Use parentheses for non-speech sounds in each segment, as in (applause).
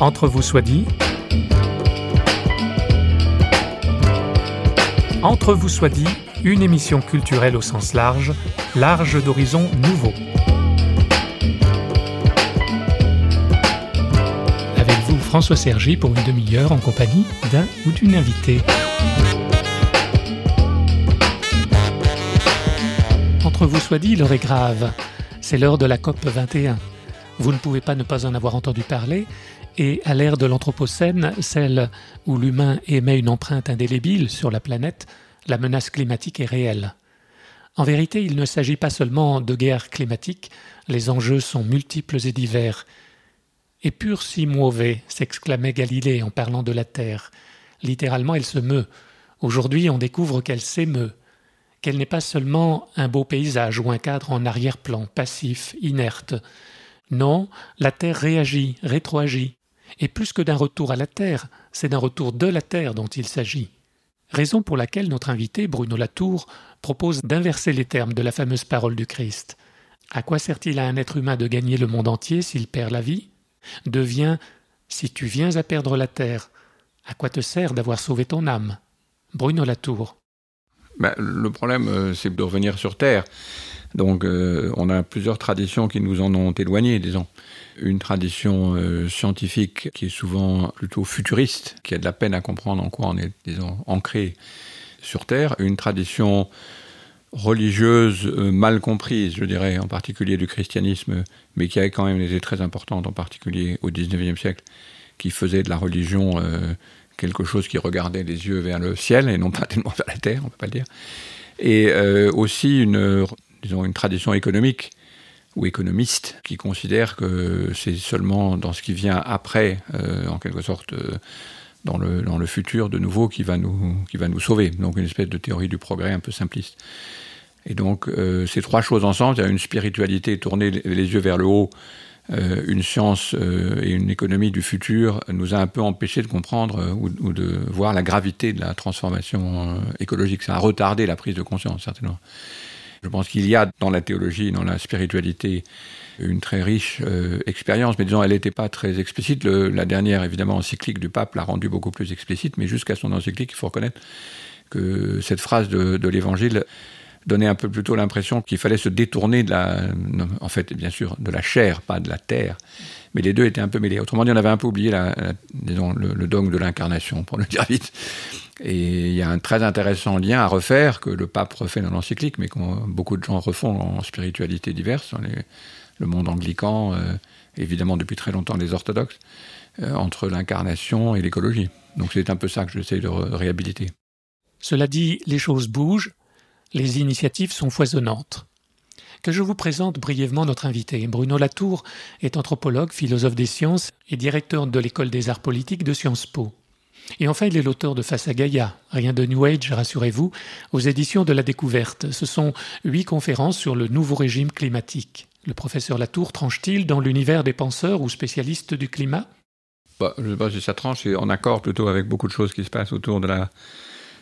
Entre vous soit dit. Entre vous soit dit, une émission culturelle au sens large, large d'horizons nouveaux. Avec vous, François Sergi, pour une demi-heure en compagnie d'un ou d'une invitée. Entre vous soit dit, l'heure est grave. C'est l'heure de la COP 21. Vous ne pouvez pas ne pas en avoir entendu parler, et à l'ère de l'Anthropocène, celle où l'humain émet une empreinte indélébile sur la planète, la menace climatique est réelle. En vérité, il ne s'agit pas seulement de guerre climatique, les enjeux sont multiples et divers. Et pur si mauvais, s'exclamait Galilée en parlant de la Terre. Littéralement, elle se meut. Aujourd'hui, on découvre qu'elle s'émeut qu'elle n'est pas seulement un beau paysage ou un cadre en arrière-plan, passif, inerte. Non, la Terre réagit, rétroagit. Et plus que d'un retour à la Terre, c'est d'un retour de la Terre dont il s'agit. Raison pour laquelle notre invité, Bruno Latour, propose d'inverser les termes de la fameuse parole du Christ. À quoi sert-il à un être humain de gagner le monde entier s'il perd la vie? Devient Si tu viens à perdre la terre, à quoi te sert d'avoir sauvé ton âme? Bruno Latour. Ben, le problème, euh, c'est de revenir sur Terre. Donc, euh, on a plusieurs traditions qui nous en ont éloignés, disons. Une tradition euh, scientifique qui est souvent plutôt futuriste, qui a de la peine à comprendre en quoi on est, disons, ancré sur Terre. Une tradition religieuse mal comprise, je dirais, en particulier du christianisme, mais qui a quand même été très importante, en particulier au XIXe siècle, qui faisait de la religion quelque chose qui regardait les yeux vers le ciel et non pas (laughs) tellement vers la terre, on ne peut pas le dire. Et euh, aussi une, disons, une tradition économique ou économiste qui considère que c'est seulement dans ce qui vient après, euh, en quelque sorte, euh, dans, le, dans le futur de nouveau, qui va, nous, qui va nous sauver. Donc une espèce de théorie du progrès un peu simpliste. Et donc ces trois choses ensemble, une spiritualité tournée les yeux vers le haut, euh, une science euh, et une économie du futur nous a un peu empêché de comprendre euh, ou, de voir la gravité de la transformation écologique. Ça a retardé la prise de conscience, certainement. Je pense qu'il y a dans la théologie, dans la spiritualité, une très riche expérience, mais disons, elle n'était pas très explicite. la dernière, évidemment, encyclique du pape l'a rendue beaucoup plus explicite, mais jusqu'à son encyclique, il faut reconnaître que cette phrase de, de l'évangile donnait un peu plutôt l'impression qu'il fallait se détourner de la, en fait, bien sûr, de la chair, pas de la terre. Mais les deux étaient un peu mêlés. Autrement dit, on avait un peu oublié le, dogme de l'incarnation, pour le dire vite. Et il y a un très intéressant lien à refaire que le pape refait dans l'encyclique, mais que beaucoup de gens refont en spiritualité diverses, le monde anglican, euh, évidemment depuis très longtemps les orthodoxes, euh, entre l'incarnation et l'écologie. Donc c'est un peu ça que j'essaie de réhabiliter. Cela dit, les choses bougent, les initiatives sont foisonnantes. Que je vous présente brièvement notre invité. Bruno Latour est anthropologue, philosophe des sciences et directeur de l'école des arts politiques de Sciences Po. Et enfin, il est l'auteur de Face à Gaïa, rien de New Age, rassurez-vous, aux éditions de la Découverte. Ce sont huit conférences sur le nouveau régime climatique. Le professeur Latour tranche-t-il dans l'univers des penseurs ou spécialistes du climat? Bah, Je ne sais pas si ça tranche, c'est en accord plutôt avec beaucoup de choses qui se passent autour de la,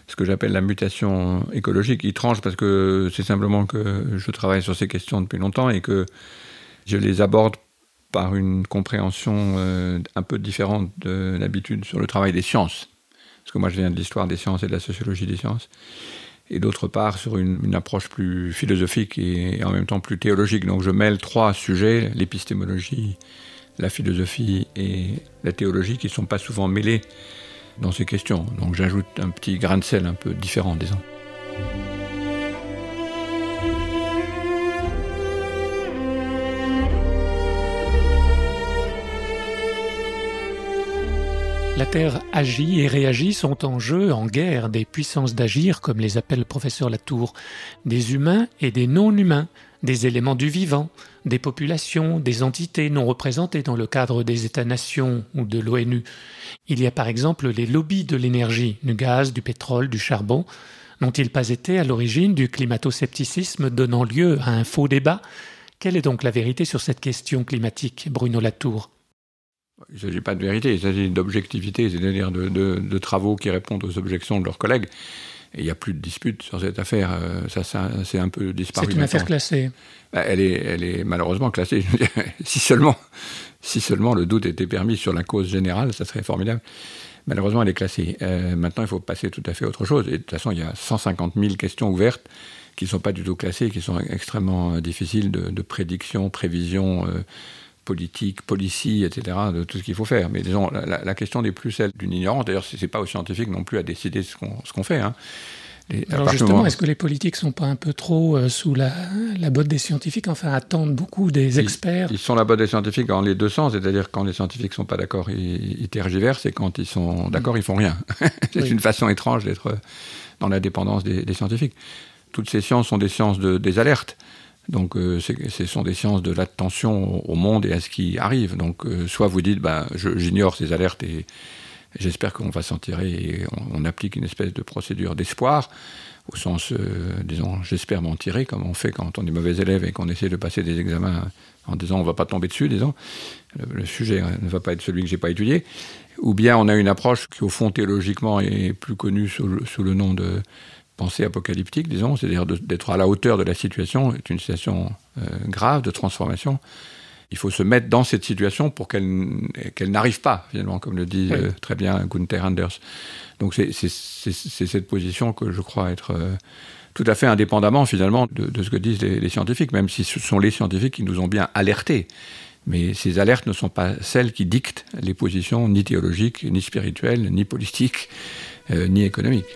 ce que j'appelle la mutation écologique. Il tranche parce que c'est simplement que je travaille sur ces questions depuis longtemps et que je les aborde par une compréhension euh, un peu différente de l'habitude sur le travail des sciences. Parce que moi, je viens de l'histoire des sciences et de la sociologie des sciences. Et d'autre part, sur une, approche plus philosophique et, en même temps plus théologique. Donc, je mêle trois sujets, l'épistémologie, la philosophie et la théologie, qui ne sont pas souvent mêlés dans ces questions. Donc j'ajoute un petit grain de sel un peu différent, disons. La Terre agit et réagit sont en jeu, en guerre, des puissances d'agir, comme les appelle le professeur Latour, des humains et des non-humains, des éléments du vivant, des populations, des entités non représentées dans le cadre des États-nations ou de l'ONU. Il y a par exemple les lobbies de l'énergie, du gaz, du pétrole, du charbon. N'ont-ils pas été à l'origine du climato-scepticisme donnant lieu à un faux débat? Quelle est donc la vérité sur cette question climatique, Bruno Latour? Il ne s'agit pas de vérité, il s'agit d'objectivité, c'est-à-dire de, de, travaux qui répondent aux objections de leurs collègues. Et il n'y a plus de dispute sur cette affaire. Euh, ça, ça c'est un peu disparu. C'est une affaire classée. Bah, elle, est, elle est malheureusement classée. (laughs) si, seulement, si seulement le doute était permis sur la cause générale, ça serait formidable. Malheureusement, elle est classée. Euh, maintenant, il faut passer tout à fait à autre chose. Et de toute façon, il y a 150 000 questions ouvertes qui ne sont pas du tout classées, qui sont extrêmement euh, difficiles de, de prédiction, prévision. Euh, politique, policy, etc., de tout ce qu'il faut faire. Mais disons, la, la, question n'est plus celle d'une ignorance. D'ailleurs, ce n'est pas aux scientifiques non plus à décider ce qu'on qu'on fait. Hein. Alors justement, est-ce que les politiques sont pas un peu trop euh, sous la, la, botte des scientifiques, enfin attendent beaucoup des experts Ils, ils sont la botte des scientifiques dans les deux sens, c'est-à-dire quand les scientifiques sont pas d'accord, ils, ils, tergiversent, et quand ils sont d'accord, ils font rien. (laughs) C'est oui. une façon étrange d'être dans la dépendance des, des, scientifiques. Toutes ces sciences sont des sciences de, des alertes. Donc, euh, ce sont des sciences de l'attention au monde et à ce qui arrive. Donc, euh, soit vous dites, bah, j'ignore ces alertes et j'espère qu'on va s'en tirer et on, applique une espèce de procédure d'espoir, au sens, euh, disons, j'espère m'en tirer, comme on fait quand on est mauvais élève et qu'on essaie de passer des examens en disant on va pas tomber dessus, disons, le, sujet ne va pas être celui que j'ai pas étudié. Ou bien on a une approche qui, au fond, théologiquement, est plus connue sous le nom de pensée apocalyptique, disons, c'est-à-dire d'être à la hauteur de la situation, est une situation euh, grave de transformation. Il faut se mettre dans cette situation pour qu'elle qu n'arrive pas, finalement, comme le dit oui. euh, très bien Gunther Anders. Donc c'est cette position que je crois être euh, tout à fait indépendamment, finalement, de, de ce que disent les, les scientifiques, même si ce sont les scientifiques qui nous ont bien alertés. Mais ces alertes ne sont pas celles qui dictent les positions ni théologiques, ni spirituelles, ni politiques, ni économiques.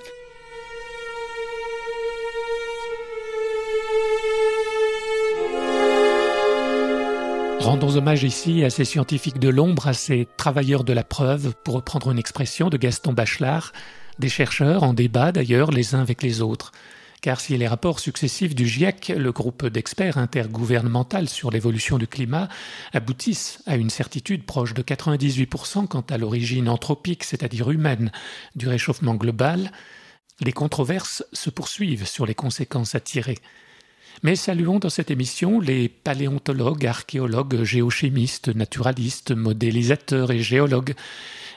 Rendons hommage ici à ces scientifiques de l'ombre, à ces travailleurs de la preuve, pour reprendre une expression de Gaston Bachelard, des chercheurs en débat d'ailleurs les uns avec les autres. Car si les rapports successifs du GIEC, le groupe d'experts intergouvernemental sur l'évolution du climat, aboutissent à une certitude proche de 98% quant à l'origine anthropique, c'est-à-dire humaine, du réchauffement global, les controverses se poursuivent sur les conséquences à tirer. Mais saluons dans cette émission les paléontologues, archéologues, géochimistes, naturalistes, modélisateurs et géologues,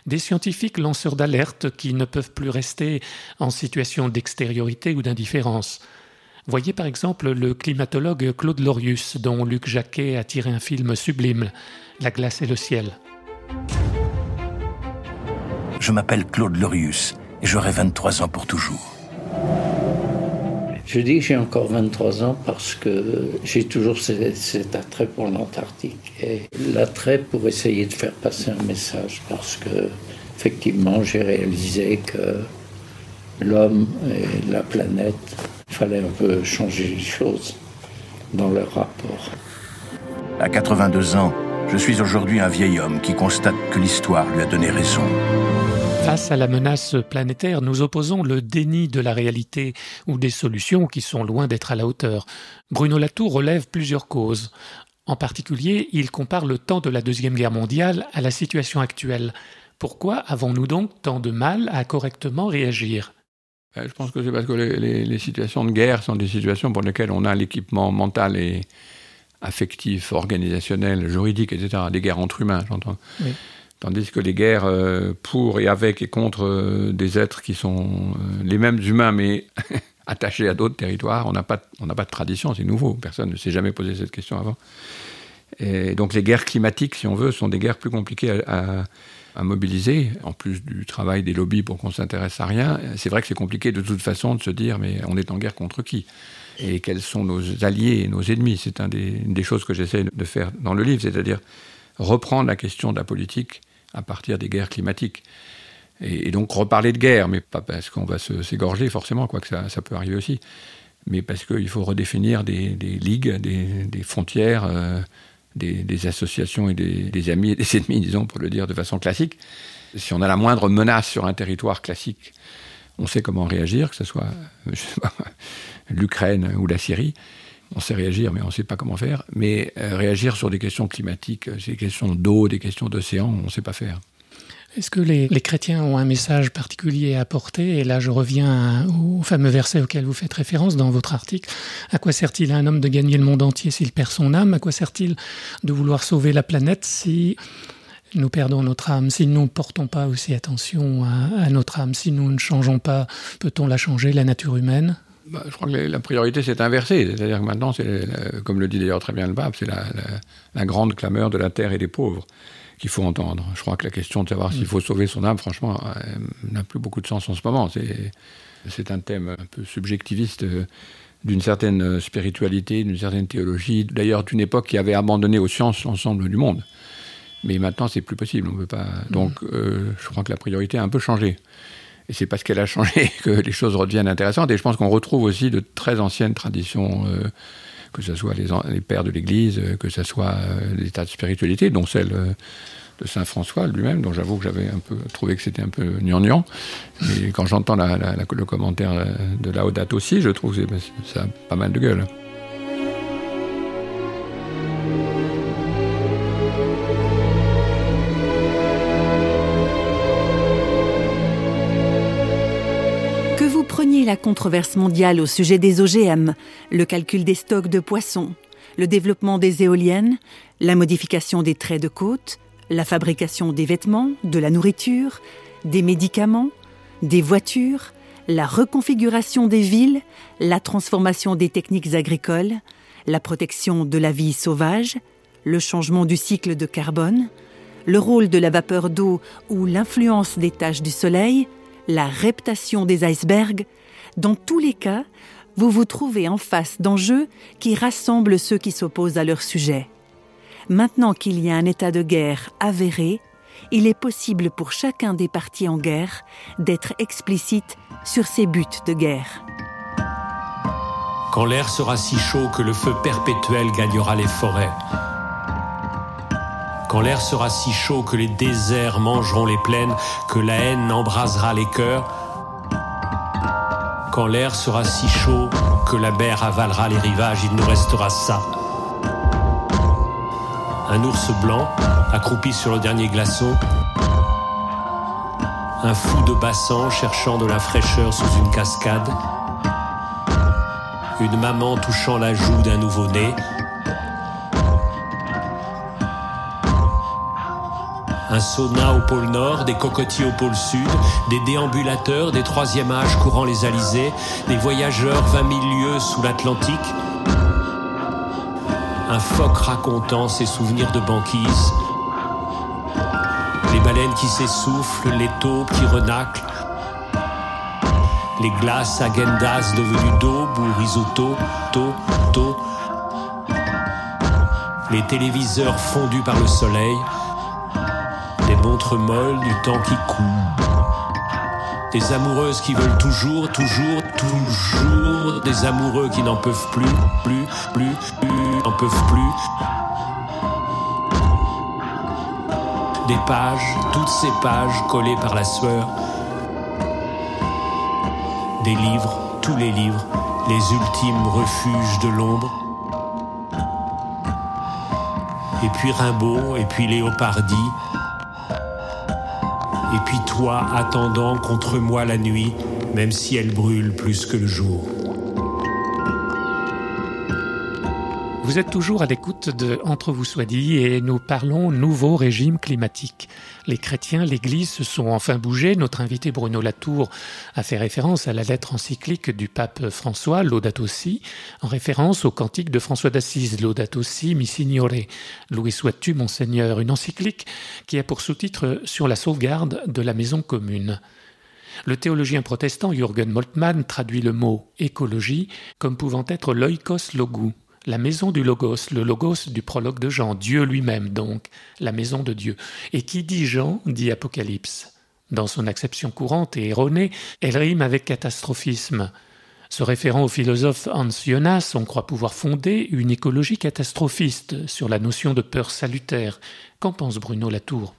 des scientifiques lanceurs d'alerte qui ne peuvent plus rester en situation d'extériorité ou d'indifférence. Voyez par exemple le climatologue Claude Lorius, dont Luc Jacquet a tiré un film sublime, La glace et le ciel. Je m'appelle Claude Lorius et j'aurai 23 ans pour toujours. Je dis que j'ai encore 23 ans parce que j'ai toujours cet, attrait pour l'Antarctique et l'attrait pour essayer de faire passer un message parce que effectivement j'ai réalisé que l'homme et la planète fallait un peu changer les choses dans leur rapport. À 82 ans, je suis aujourd'hui un vieil homme qui constate que l'histoire lui a donné raison. Face à la menace planétaire, nous opposons le déni de la réalité ou des solutions qui sont loin d'être à la hauteur. Bruno Latour relève plusieurs causes. En particulier, il compare le temps de la Deuxième Guerre mondiale à la situation actuelle. Pourquoi avons-nous donc tant de mal à correctement réagir? Je pense que c'est parce que les, les, les, situations de guerre sont des situations pour lesquelles on a l'équipement mental et affectif, organisationnel, juridique, etc. Des guerres entre humains, j'entends. Oui. Tandis que les guerres euh, pour et avec et contre euh, des êtres qui sont euh, les mêmes humains mais (laughs) attachés à d'autres territoires, on n'a pas, pas de tradition, c'est nouveau, personne ne s'est jamais posé cette question avant. Et donc les guerres climatiques, si on veut, sont des guerres plus compliquées à, mobiliser, en plus du travail des lobbies pour qu'on s'intéresse à rien. C'est vrai que c'est compliqué de toute façon de se dire mais on est en guerre contre qui? Et quels sont nos alliés et nos ennemis? C'est une des choses que j'essaie de faire dans le livre, c'est-à-dire reprendre la question de la politique à partir des guerres climatiques. Et, donc reparler de guerre, mais pas parce qu'on va s'égorger forcément, quoi que ça, ça peut arriver aussi, mais parce qu'il faut redéfinir des, ligues, des, frontières, euh, des, des associations et des, des amis et des (laughs) ennemis, disons, pour le dire de façon classique. Si on a la moindre menace sur un territoire classique, on sait comment réagir, que ce soit (laughs) l'Ukraine ou la Syrie on sait réagir, mais on ne sait pas comment faire. Mais euh, réagir sur des questions climatiques, euh, des questions d'eau, des questions d'océan, on ne sait pas faire. Est-ce que les, chrétiens ont un message particulier à apporter Et là, je reviens au fameux verset auquel vous faites référence dans votre article. À quoi sert-il à un homme de gagner le monde entier s'il perd son âme? À quoi sert-il de vouloir sauver la planète si nous perdons notre âme? Si nous ne portons pas aussi attention à, notre âme, si nous ne changeons pas, peut-on la changer, la nature humaine? Bah, je crois que la priorité s'est inversée. C'est-à-dire que maintenant, c'est, comme le dit d'ailleurs très bien le pape, c'est la, grande clameur de la terre et des pauvres qu'il faut entendre. Je crois que la question de savoir s'il mm. faut sauver son âme, franchement, euh, n'a plus beaucoup de sens en ce moment. C'est, c'est un thème un peu subjectiviste euh, d'une certaine euh, spiritualité, d'une certaine théologie, d'ailleurs d'une époque qui avait abandonné aux sciences l'ensemble du monde. Mais maintenant, c'est plus possible. On peut pas. Mm. Donc, je crois que la priorité a un peu changé. Et c'est parce qu'elle a changé (laughs) que les choses redeviennent intéressantes. Et je pense qu'on retrouve aussi de très anciennes traditions, euh, que ce soit les, pères de l'Église, euh, que ce soit euh, des de spiritualité, dont celle de Saint François lui-même, dont j'avoue que j'avais un peu trouvé que c'était un peu gnangnan. Mais quand j'entends le commentaire de Laodate aussi, je trouve que ça a pas mal de gueule. La controverse mondiale au sujet des OGM, le calcul des stocks de poissons, le développement des éoliennes, la modification des traits de côte, la fabrication des vêtements, de la nourriture, des médicaments, des voitures, la reconfiguration des villes, la transformation des techniques agricoles, la protection de la vie sauvage, le changement du cycle de carbone, le rôle de la vapeur d'eau ou l'influence des taches du soleil, la reptation des icebergs, dans tous les cas, vous vous trouvez en face d'enjeux qui rassemblent ceux qui s'opposent à leur sujet. Maintenant qu'il y a un état de guerre avéré, il est possible pour chacun des partis en guerre d'être explicite sur ses buts de guerre. Quand l'air sera si chaud que le feu perpétuel gagnera les forêts, quand l'air sera si chaud que les déserts mangeront les plaines, que la haine embrasera les cœurs, quand l'air sera si chaud que la mer avalera les rivages, il nous restera ça. Un ours blanc accroupi sur le dernier glaçon. Un fou de bassan cherchant de la fraîcheur sous une cascade. Une maman touchant la joue d'un nouveau-né. Un sauna au pôle Nord, des cocotiers au pôle Sud, des déambulateurs des troisième âge courant les alizés, des voyageurs vingt mille lieues sous l'Atlantique, un phoque racontant ses souvenirs de banquise, les baleines qui s'essoufflent, les taupes qui renaclent, les glaces agendas devenues daube ou risotto, to, to, les téléviseurs fondus par le soleil, molle du temps qui coule. Des amoureuses qui veulent toujours, toujours, toujours. Des amoureux qui n'en peuvent plus, plus, plus, plus, n'en peuvent plus. Des pages, toutes ces pages collées par la sueur. Des livres, tous les livres, les ultimes refuges de l'ombre. Et puis Rimbaud, et puis Léopardi, et puis toi attendant contre moi la nuit, même si elle brûle plus que le jour. Vous êtes toujours à l'écoute de Entre vous soit dit et nous parlons nouveau régime climatique. Les chrétiens, l'Église se sont enfin bougés. Notre invité Bruno Latour a fait référence à la lettre encyclique du pape François, Laudato Si, en référence au cantique de François d'Assise, Laudato Si, mi signore, loué sois-tu, Monseigneur, une encyclique qui a pour sous-titre Sur la sauvegarde de la maison commune. Le théologien protestant Jürgen Moltmann traduit le mot écologie comme pouvant être l'oikos logou, la maison du Logos, le Logos du prologue de Jean, Dieu lui-même donc, la maison de Dieu. Et qui dit Jean dit Apocalypse. Dans son acception courante et erronée, elle rime avec catastrophisme. Se référant au philosophe Hans Jonas, on croit pouvoir fonder une écologie catastrophiste sur la notion de peur salutaire. Qu'en pense Bruno Latour?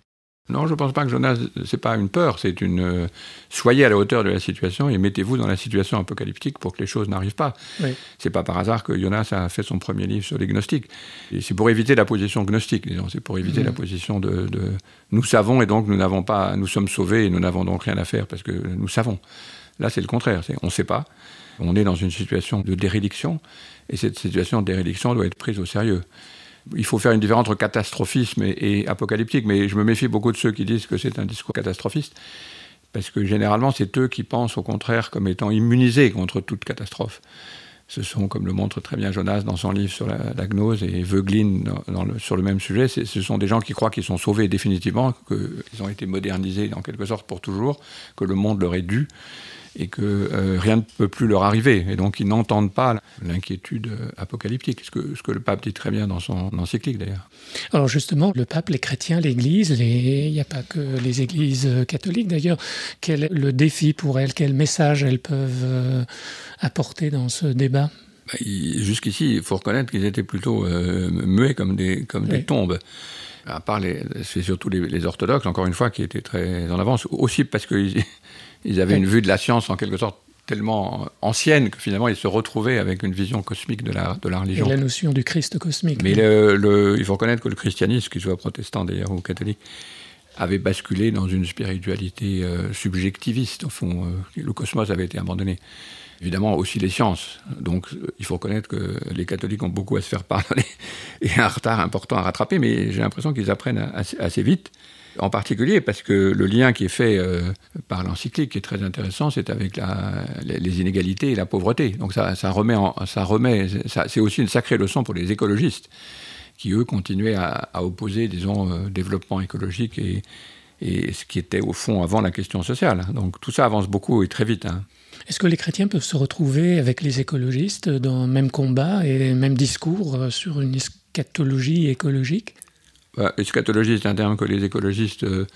Non, je ne pense pas que Jonas, c'est pas une peur, c'est une. Soyez à la hauteur de la situation et mettez-vous dans la situation apocalyptique pour que les choses n'arrivent pas. Oui. C'est pas par hasard que Jonas a fait son premier livre sur les gnostiques. c'est pour éviter la position gnostique, disons. C'est pour éviter la mhm. position de, de, Nous savons et donc nous n'avons pas. Nous sommes sauvés et nous n'avons donc rien à faire parce que nous savons. Là, c'est le contraire. on ne sait pas. On est dans une situation de dérédiction et cette situation de dérédiction doit être prise au sérieux. Il faut faire une différence entre catastrophisme et, apocalyptique, mais je me méfie beaucoup de ceux qui disent que c'est un discours catastrophiste, parce que généralement c'est eux qui pensent au contraire comme étant immunisés contre toute catastrophe. Ce sont, comme le montre très bien Jonas dans son livre sur la, gnose et Veuglin sur le même sujet, ce sont des gens qui croient qu'ils sont sauvés définitivement, qu'ils ont été modernisés en quelque sorte pour toujours, que le monde leur est dû et que euh, rien ne peut plus leur arriver. Et donc ils n'entendent pas l'inquiétude euh, apocalyptique, ce que, le pape dit très bien dans son encyclique d'ailleurs. Alors justement, le pape, les chrétiens, l'Église, il n'y a pas que les églises catholiques d'ailleurs, quel est le défi pour elles, quel message elles peuvent euh, apporter dans ce débat? Bah, Jusqu'ici, il faut reconnaître qu'ils étaient plutôt muets comme des, comme des tombes à part c'est surtout les, les, orthodoxes, encore une fois, qui étaient très en avance, aussi parce qu'ils (laughs) ils avaient une vue de la science en quelque sorte tellement ancienne que finalement ils se retrouvaient avec une vision cosmique de la, de la religion. Et la notion du Christ cosmique. Mais le, il faut reconnaître que le christianisme, qu'il soit protestant d'ailleurs ou catholique, avait basculé dans une spiritualité euh, subjectiviste. Au fond, euh, le cosmos avait été abandonné. Évidemment, aussi les sciences. Donc, euh, il faut reconnaître que les catholiques ont beaucoup à se faire (laughs) pardonner et un retard important à rattraper, mais j'ai l'impression qu'ils apprennent assez, vite en particulier parce que le lien qui est fait euh, par l'encyclique, qui est très intéressant, c'est avec les inégalités et la pauvreté. Donc ça, remet, ça remet, c'est aussi une sacrée leçon pour les écologistes qui eux continuaient à, opposer, disons, euh, développement écologique et, ce qui était au fond avant la question sociale. Donc tout ça avance beaucoup et très vite. Hein. Est-ce que les chrétiens peuvent se retrouver avec les écologistes dans le même combat et le même discours euh, sur une eschatologie écologique? Bah, eschatologie, c'est un terme que les écologistes euh,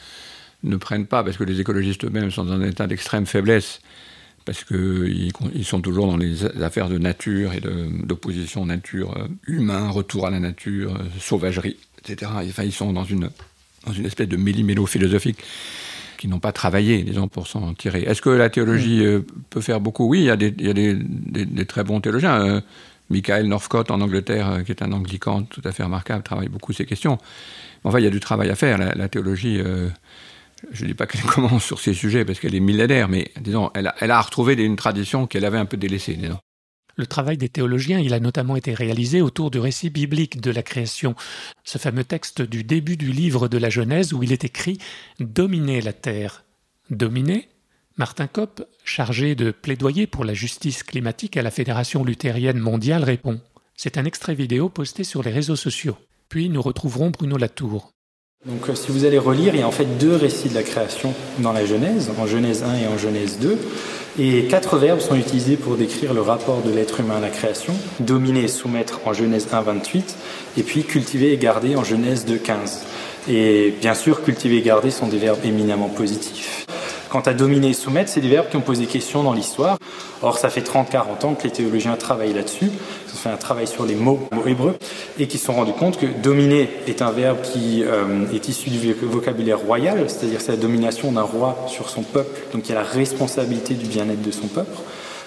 ne prennent pas, parce que les écologistes eux-mêmes sont dans un état d'extrême faiblesse, parce qu'ils ils sont toujours dans les affaires de nature et d'opposition nature euh, humain, retour à la nature, sauvagerie, etc. Enfin, ils sont dans une, dans une espèce de méli-mélo philosophique qui n'ont pas travaillé, disons, pour s'en tirer. Est-ce que la théologie peut faire beaucoup? Oui, il y a des, il y a des, des, très bons théologiens. Michael Northcott en Angleterre, euh, qui est un anglican tout à fait remarquable, travaille beaucoup ces questions. Enfin, il y a du travail à faire. La, théologie, euh, je ne dis pas qu'elle (laughs) commence sur ces sujets parce qu'elle est millénaire, mais disons, elle a, elle a retrouvé une tradition qu'elle avait un peu délaissée. Le travail des théologiens, il a notamment été réalisé autour du récit biblique de la création, ce fameux texte du début du livre de la Genèse où il est écrit Dominer la terre. Dominer Martin Kopp, chargé de plaidoyer pour la justice climatique à la Fédération luthérienne mondiale, répond C'est un extrait vidéo posté sur les réseaux sociaux. Puis nous retrouverons Bruno Latour. Donc, euh, si vous allez relire, il y a en fait deux récits de la création dans la Genèse, en Genèse 1 et en Genèse 2. Et quatre verbes sont utilisés pour décrire le rapport de l'être humain à la création dominer et soumettre en Genèse 1, 28, et puis cultiver et garder en Genèse 2, 15. Et bien sûr, cultiver et garder sont des verbes éminemment positifs. Quant à dominer et soumettre, c'est des verbes qui ont posé question dans l'histoire. Or, ça fait 30-40 ans que les théologiens travaillent là-dessus. Ils ont fait un travail sur les mots, hébreux et qui se sont rendus compte que dominer est un verbe qui euh, est issu du vocabulaire royal, c'est-à-dire c'est la domination d'un roi sur son peuple, donc il a la responsabilité du bien-être de son peuple.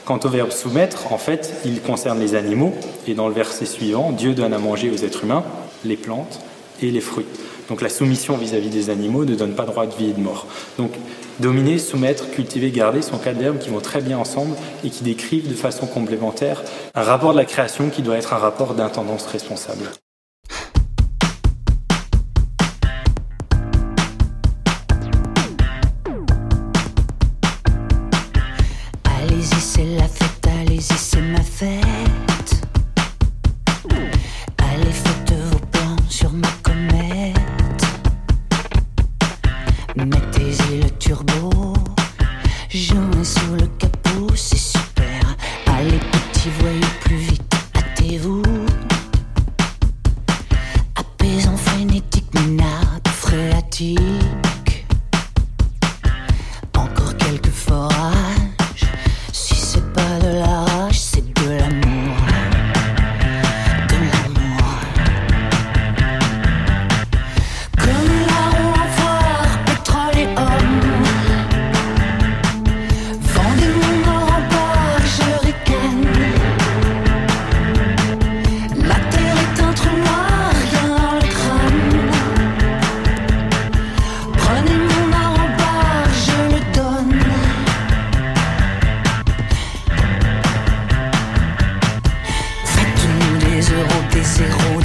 Quant au verbe soumettre, en fait, il concerne les animaux, et dans le verset suivant, Dieu donne à manger aux êtres humains les plantes et les fruits. Donc la soumission vis-à-vis des animaux ne donne pas droit de vie et de mort. Donc dominer, soumettre, cultiver, garder sont quatre qui vont très bien ensemble et qui décrivent de façon complémentaire un rapport de la création qui doit être un rapport d'intendance responsable. 似乎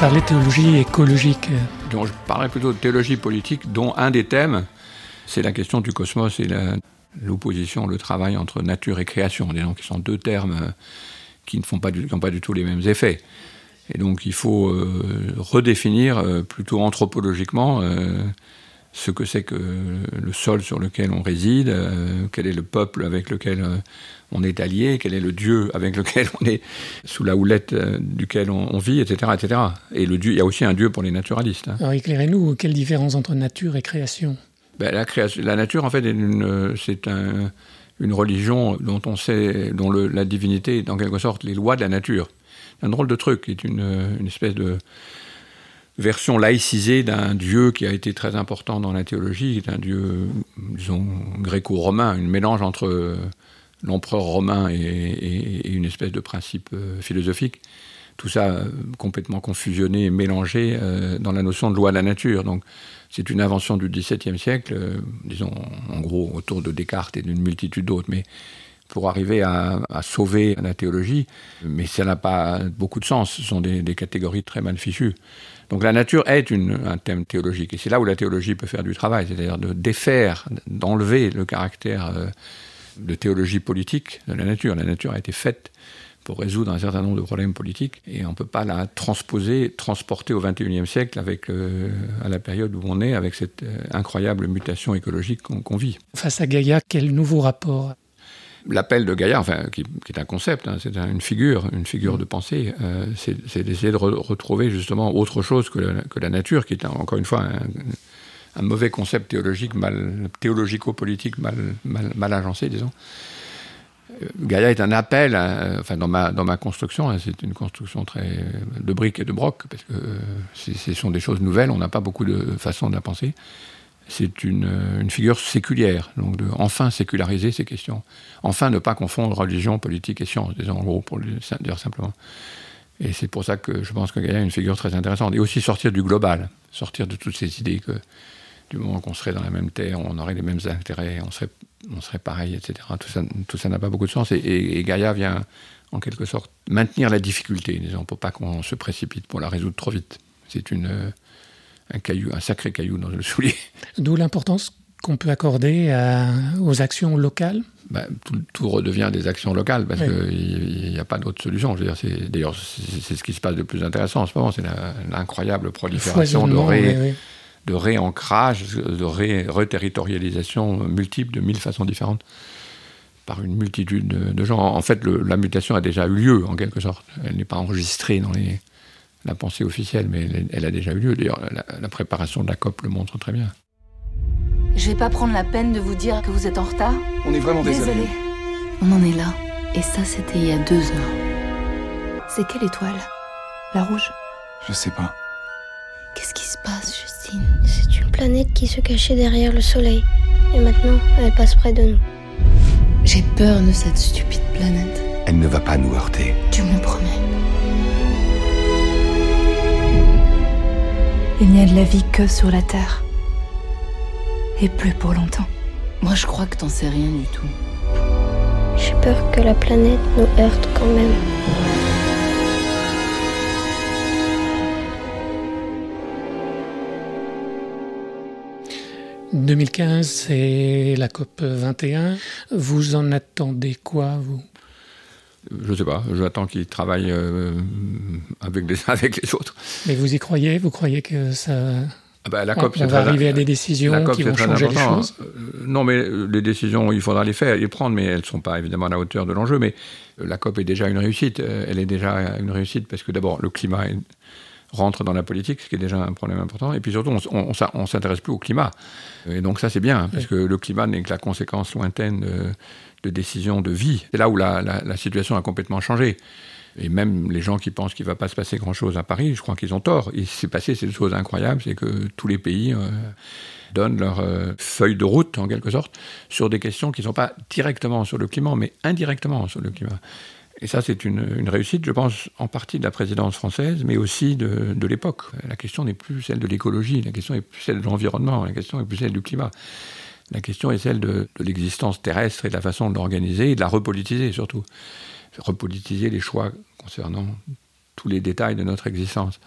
parlez de théologie écologique. Donc je parlerai plutôt de théologie politique, dont un des thèmes, c'est la question du cosmos et l'opposition, le travail entre nature et création, disons, qui sont deux termes euh, qui ne font pas du, tout les mêmes effets. Et donc il faut euh, redéfinir euh, plutôt anthropologiquement ce que c'est que le sol sur lequel on réside, euh, quel est le peuple avec lequel euh, on est allié, quel est le Dieu avec lequel on est sous la houlette euh, duquel on, on vit, etc., etc. Et le Dieu, il y a aussi un Dieu pour les naturalistes. hein. Alors éclairez-nous, quelle différence entre nature et création? Ben, la, création, la nature, en fait, une, c'est un- une religion dont on sait, dont le- la divinité est en quelque sorte les lois de la nature. C'est un drôle de truc, est une, une espèce de version laïcisée d'un dieu qui a été très important dans la théologie, qui est un dieu, disons, gréco-romain, une mélange entre euh, l'empereur romain et, une espèce de principe euh, philosophique. Tout ça euh, complètement confusionné et mélangé dans la notion de loi de la nature. Donc, c'est une invention du XVIIe siècle, disons en gros autour de Descartes et d'une multitude d'autres, mais pour arriver à, sauver la théologie, mais ça n'a pas beaucoup de sens, ce sont des catégories très mal fichues. Donc la nature est un thème théologique, et c'est là où la théologie peut faire du travail, c'est-à-dire de défaire, d'enlever le caractère euh, de théologie politique de la nature. La nature a été faite pour résoudre un certain nombre de problèmes politiques et on ne peut pas la transposer, transporter au XXIe siècle avec, euh, à la période où on est, avec cette euh, incroyable mutation écologique qu'on vit. Face à Gaïa, quel nouveau rapport? L'appel de Gaïa, enfin, qui, est un concept, hein, c'est un- une figure, une figure de pensée, euh, c'est d'essayer de re- retrouver justement autre chose que la, nature, qui est encore une fois un, mauvais concept théologique, théologico-politique mal, agencé, disons. Euh, Gaïa est un appel, à- enfin dans ma, dans ma construction, hein, c'est une construction très euh, de briques et de broc, parce que euh, ce sont des choses nouvelles, on n'a pas beaucoup de façons de la penser. C'est une, euh, une figure séculière, donc de enfin séculariser ces questions. Enfin ne pas confondre religion, politique et science, disons en gros, pour dire simplement. Et c'est pour ça que je pense que Gaïa est une figure très intéressante. Et aussi sortir du global, sortir de toutes ces idées que du moment qu'on serait dans la même terre, on aurait les mêmes intérêts, on serait, on serait pareil, etc. Tout ça, n'a pas beaucoup de sens. Et Gaïa vient, en quelque sorte, maintenir la difficulté, disons, pour pas qu'on se précipite pour la résoudre trop vite. C'est une, euh, un caillou, un sacré caillou dans le soulier. D'où l'importance qu'on peut accorder à- aux actions locales bah, tout, tout redevient des actions locales parce Oui. qu'il n'y a pas d'autre solution. D'ailleurs, c'est, ce qui se passe de plus intéressant en ce moment, c'est l'incroyable prolifération de, ré- oui, oui. de réancrage, de ré- reterritorialisation multiple de mille façons différentes par une multitude de, de gens. En fait, le- la mutation a déjà eu lieu, en quelque sorte. Elle n'est pas enregistrée dans les, la pensée officielle, mais elle, elle a déjà eu lieu. D'ailleurs, la, la préparation de la COP le montre très bien. Je vais pas prendre la peine de vous dire que vous êtes en retard. On est vraiment désolé. On en est là. Et ça, c'était il y a deux heures. C'est quelle étoile? La rouge? Je sais pas. Qu'est-ce qui se passe, Justine? C'est une planète qui se cachait derrière le soleil. Et maintenant, elle passe près de nous. J'ai peur de cette stupide planète. Elle ne va pas nous heurter. Tu me le promets. Il n'y a de la vie que sur la Terre. Et plus pour longtemps. Moi, je crois que t'en sais rien du tout. J'ai peur que la planète nous heurte quand même. 2015, c'est la COP 21. Vous en attendez quoi, vous? Je sais pas. J'attends qu'ils travaillent euh, avec, les, (laughs) avec les autres. Mais vous y croyez? Vous croyez que ça... Ah bah, la COP, on va arriver à des décisions COP, qui vont changer les choses? Euh, Non, mais les décisions, il faudra les faire, les prendre, mais elles ne sont pas évidemment à la hauteur de l'enjeu. Mais euh, la COP est déjà une réussite. Euh, Elle est déjà une réussite parce que d'abord, le climat est- rentre dans la politique, ce qui est déjà un problème important. Et puis surtout, on, on s'intéresse plus au climat. Et donc ça, c'est bien, parce que le climat n'est que la conséquence lointaine de, de décisions de vie. C'est là où la, situation a complètement changé. Et même les gens qui pensent qu'il ne va pas se passer grand-chose à Paris, je crois qu'ils ont tort. Il s'est passé cette chose incroyable, c'est que tous les pays euh, donnent leur euh, feuille de route, en quelque sorte, sur des questions qui ne sont pas directement sur le climat, mais indirectement sur le climat. Et ça, c'est une, une réussite, je pense, en partie de la présidence française, mais aussi de, de l'époque. La question n'est plus celle de l'écologie, la question n'est plus celle de l'environnement, la question n'est plus celle du climat. La question est celle de, de l'existence terrestre et de la façon de l'organiser et de la repolitiser surtout. Repolitiser les choix concernant tous les détails de notre existence.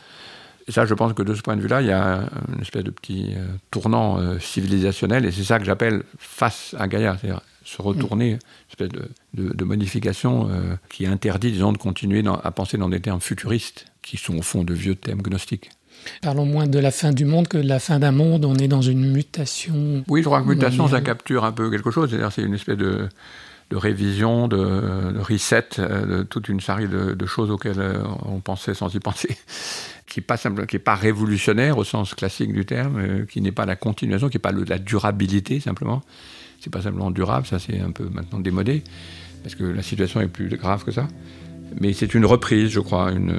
Et ça, je pense que de ce point de vue-là, il y a une espèce de petit euh, tournant euh, civilisationnel, et c'est ça que j'appelle face à Gaïa, c'est-à-dire se retourner, une espèce de, de, de modification euh, qui interdit, disons, de continuer dans, à penser dans des termes futuristes, qui sont au fond de vieux thèmes gnostiques. Parlons moins de la fin du monde que de la fin d'un monde. On est dans une mutation. Oui, je crois que mutation, ça capture un peu quelque chose. C'est-à-dire, c'est une espèce de, de révision, de, de reset, euh, de toute une série de, de choses auxquelles euh, on pensait sans y penser, (laughs) qui n'est pas, simple- qui est pas révolutionnaire au sens classique du terme, euh, qui n'est pas la continuation, qui n'est pas le- la durabilité simplement. C'est pas simplement durable, ça c'est un peu maintenant démodé, parce que la situation est plus grave que ça. Mais c'est une reprise, je crois, une,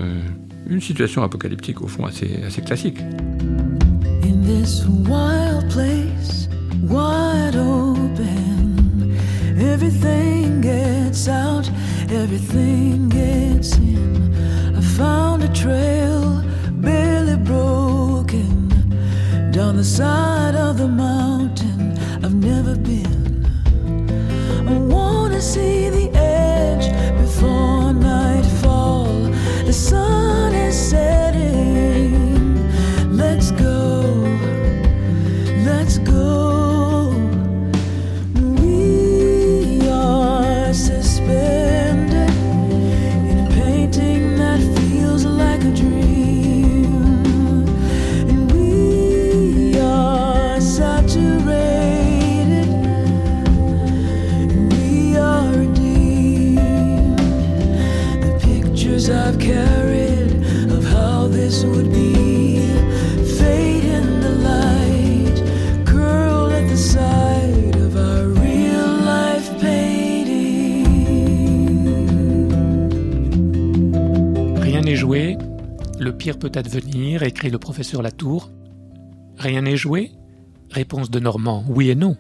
une situation apocalyptique au fond assez, assez classique. In this wild place, wide open, everything gets out, everything gets in. I found a trail barely broken down the side of the mountain I've never been. I wanna see the edge say advenir, écrit le professeur Latour. Rien n'est joué? Réponse de Normand, oui et non.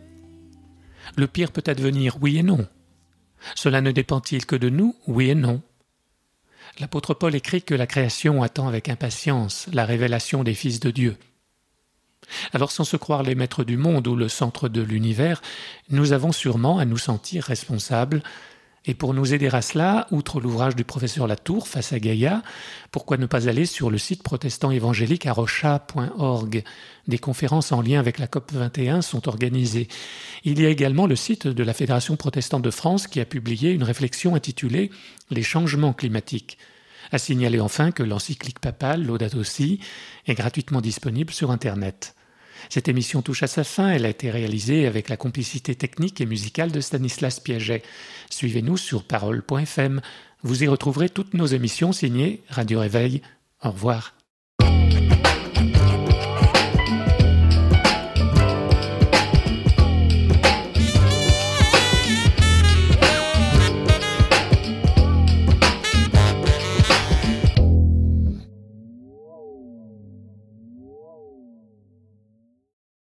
Le pire peut advenir, oui et non. Cela ne dépend-il que de nous, oui et non. L'apôtre Paul écrit que la création attend avec impatience la révélation des fils de Dieu. Alors sans se croire les maîtres du monde ou le centre de l'univers, nous avons sûrement à nous sentir responsables. Et pour nous aider à cela, outre l'ouvrage du professeur Latour, Face à Gaïa, pourquoi ne pas aller sur le site protestant évangélique arocha.org Des conférences en lien avec la COP 21 sont organisées. Il y a également le site de la Fédération protestante de France qui a publié une réflexion intitulée Les changements climatiques. À signaler enfin que l'encyclique papale Laudato Si est gratuitement disponible sur Internet. Cette émission touche à sa fin. Elle a été réalisée avec la complicité technique et musicale de Stanislas Piaget. Suivez-nous sur parole.fm. Vous y retrouverez toutes nos émissions signées Radio Réveil. Au revoir.